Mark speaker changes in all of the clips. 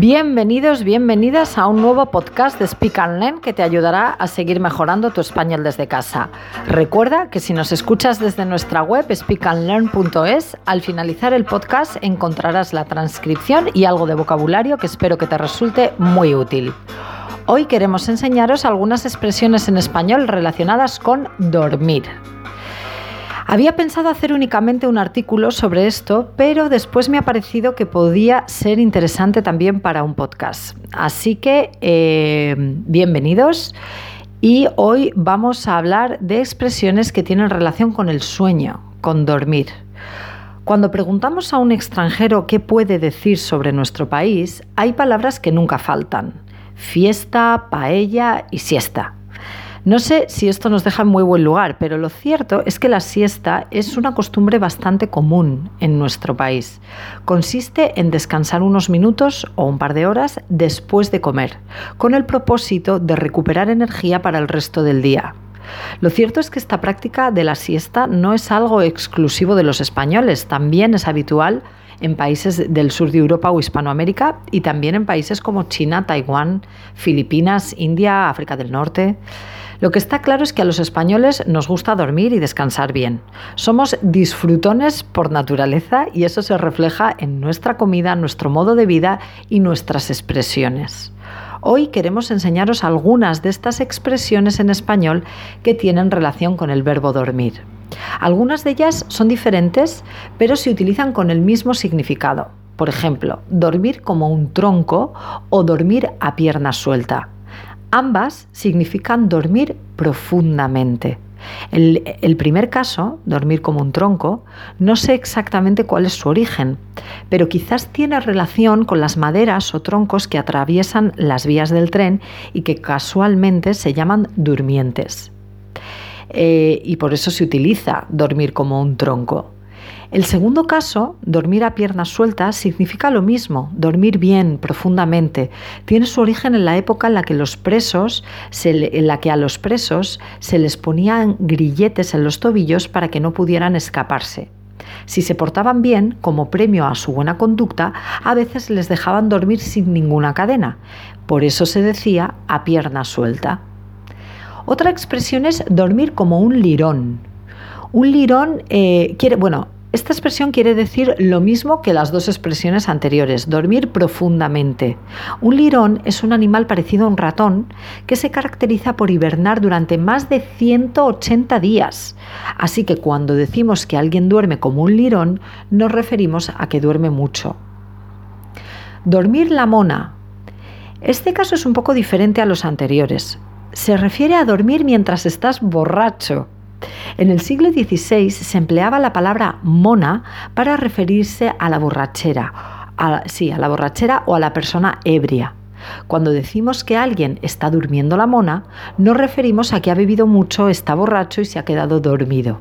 Speaker 1: Bienvenidos, bienvenidas a un nuevo podcast de Speak and Learn que te ayudará a seguir mejorando tu español desde casa. Recuerda que si nos escuchas desde nuestra web speakandlearn.es, al finalizar el podcast encontrarás la transcripción y algo de vocabulario que espero que te resulte muy útil. Hoy queremos enseñaros algunas expresiones en español relacionadas con dormir. Había pensado hacer únicamente un artículo sobre esto, pero después me ha parecido que podía ser interesante también para un podcast. Así que, eh, bienvenidos. Y hoy vamos a hablar de expresiones que tienen relación con el sueño, con dormir. Cuando preguntamos a un extranjero qué puede decir sobre nuestro país, hay palabras que nunca faltan. Fiesta, paella y siesta. No sé si esto nos deja en muy buen lugar, pero lo cierto es que la siesta es una costumbre bastante común en nuestro país. Consiste en descansar unos minutos o un par de horas después de comer, con el propósito de recuperar energía para el resto del día. Lo cierto es que esta práctica de la siesta no es algo exclusivo de los españoles, también es habitual en países del sur de Europa o Hispanoamérica y también en países como China, Taiwán, Filipinas, India, África del Norte. Lo que está claro es que a los españoles nos gusta dormir y descansar bien. Somos disfrutones por naturaleza y eso se refleja en nuestra comida, nuestro modo de vida y nuestras expresiones. Hoy queremos enseñaros algunas de estas expresiones en español que tienen relación con el verbo dormir. Algunas de ellas son diferentes, pero se utilizan con el mismo significado. Por ejemplo, dormir como un tronco o dormir a pierna suelta. Ambas significan dormir profundamente. El, primer caso, dormir como un tronco, no sé exactamente cuál es su origen, pero quizás tiene relación con las maderas o troncos que atraviesan las vías del tren y que casualmente se llaman durmientes. Eh, y por eso se utiliza dormir como un tronco. El segundo caso, dormir a piernas sueltas, significa lo mismo, dormir bien, profundamente. Tiene su origen en la época en la que los presos, en la que a los presos se les ponían grilletes en los tobillos para que no pudieran escaparse. Si se portaban bien, como premio a su buena conducta, a veces les dejaban dormir sin ninguna cadena. Por eso se decía a pierna suelta. Otra expresión es dormir como un lirón. Un lirón eh, quiere, bueno, esta expresión quiere decir lo mismo que las dos expresiones anteriores, dormir profundamente. Un lirón es un animal parecido a un ratón que se caracteriza por hibernar durante más de 180 días. Así que cuando decimos que alguien duerme como un lirón, nos referimos a que duerme mucho. Dormir la mona. Este caso es un poco diferente a los anteriores. Se refiere a dormir mientras estás borracho. En el siglo XVI se empleaba la palabra mona para referirse a la borrachera, sí, a la borrachera o a la persona ebria. Cuando decimos que alguien está durmiendo la mona, nos referimos a que ha bebido mucho, está borracho y se ha quedado dormido.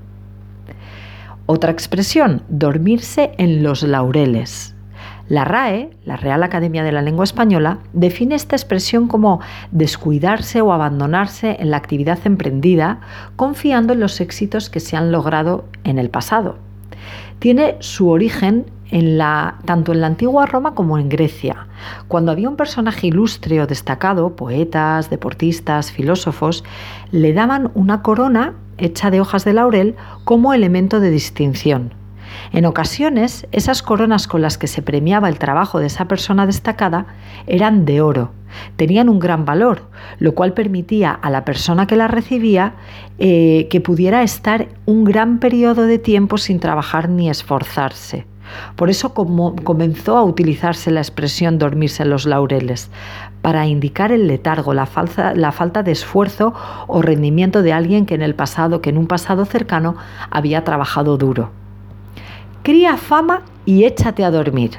Speaker 1: Otra expresión, dormirse en los laureles. La RAE, la Real Academia de la Lengua Española, define esta expresión como descuidarse o abandonarse en la actividad emprendida, confiando en los éxitos que se han logrado en el pasado. Tiene su origen tanto en la antigua Roma como en Grecia. Cuando había un personaje ilustre o destacado, poetas, deportistas, filósofos, le daban una corona hecha de hojas de laurel como elemento de distinción. En ocasiones, esas coronas con las que se premiaba el trabajo de esa persona destacada eran de oro, tenían un gran valor, lo cual permitía a la persona que la recibía eh, que pudiera estar un gran periodo de tiempo sin trabajar ni esforzarse. Por eso comenzó a utilizarse la expresión dormirse en los laureles, para indicar el letargo, la, la falta de esfuerzo o rendimiento de alguien que en el pasado, que en un pasado cercano había trabajado duro cría fama y échate a dormir.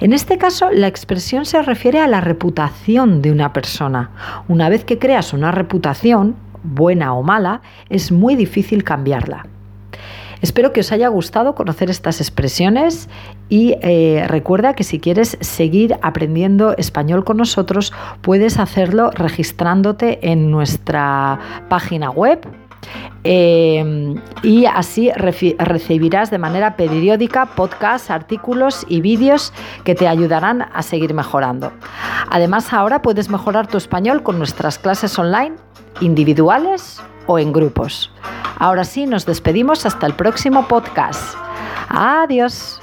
Speaker 1: En este caso, la expresión se refiere a la reputación de una persona. Una vez que creas una reputación, buena o mala, es muy difícil cambiarla. Espero que os haya gustado conocer estas expresiones y eh, recuerda que si quieres seguir aprendiendo español con nosotros, puedes hacerlo registrándote en nuestra página web Eh, y así recibirás de manera periódica podcasts, artículos y vídeos que te ayudarán a seguir mejorando. Además, ahora puedes mejorar tu español con nuestras clases online, individuales o en grupos. Ahora sí, nos despedimos hasta el próximo podcast. Adiós.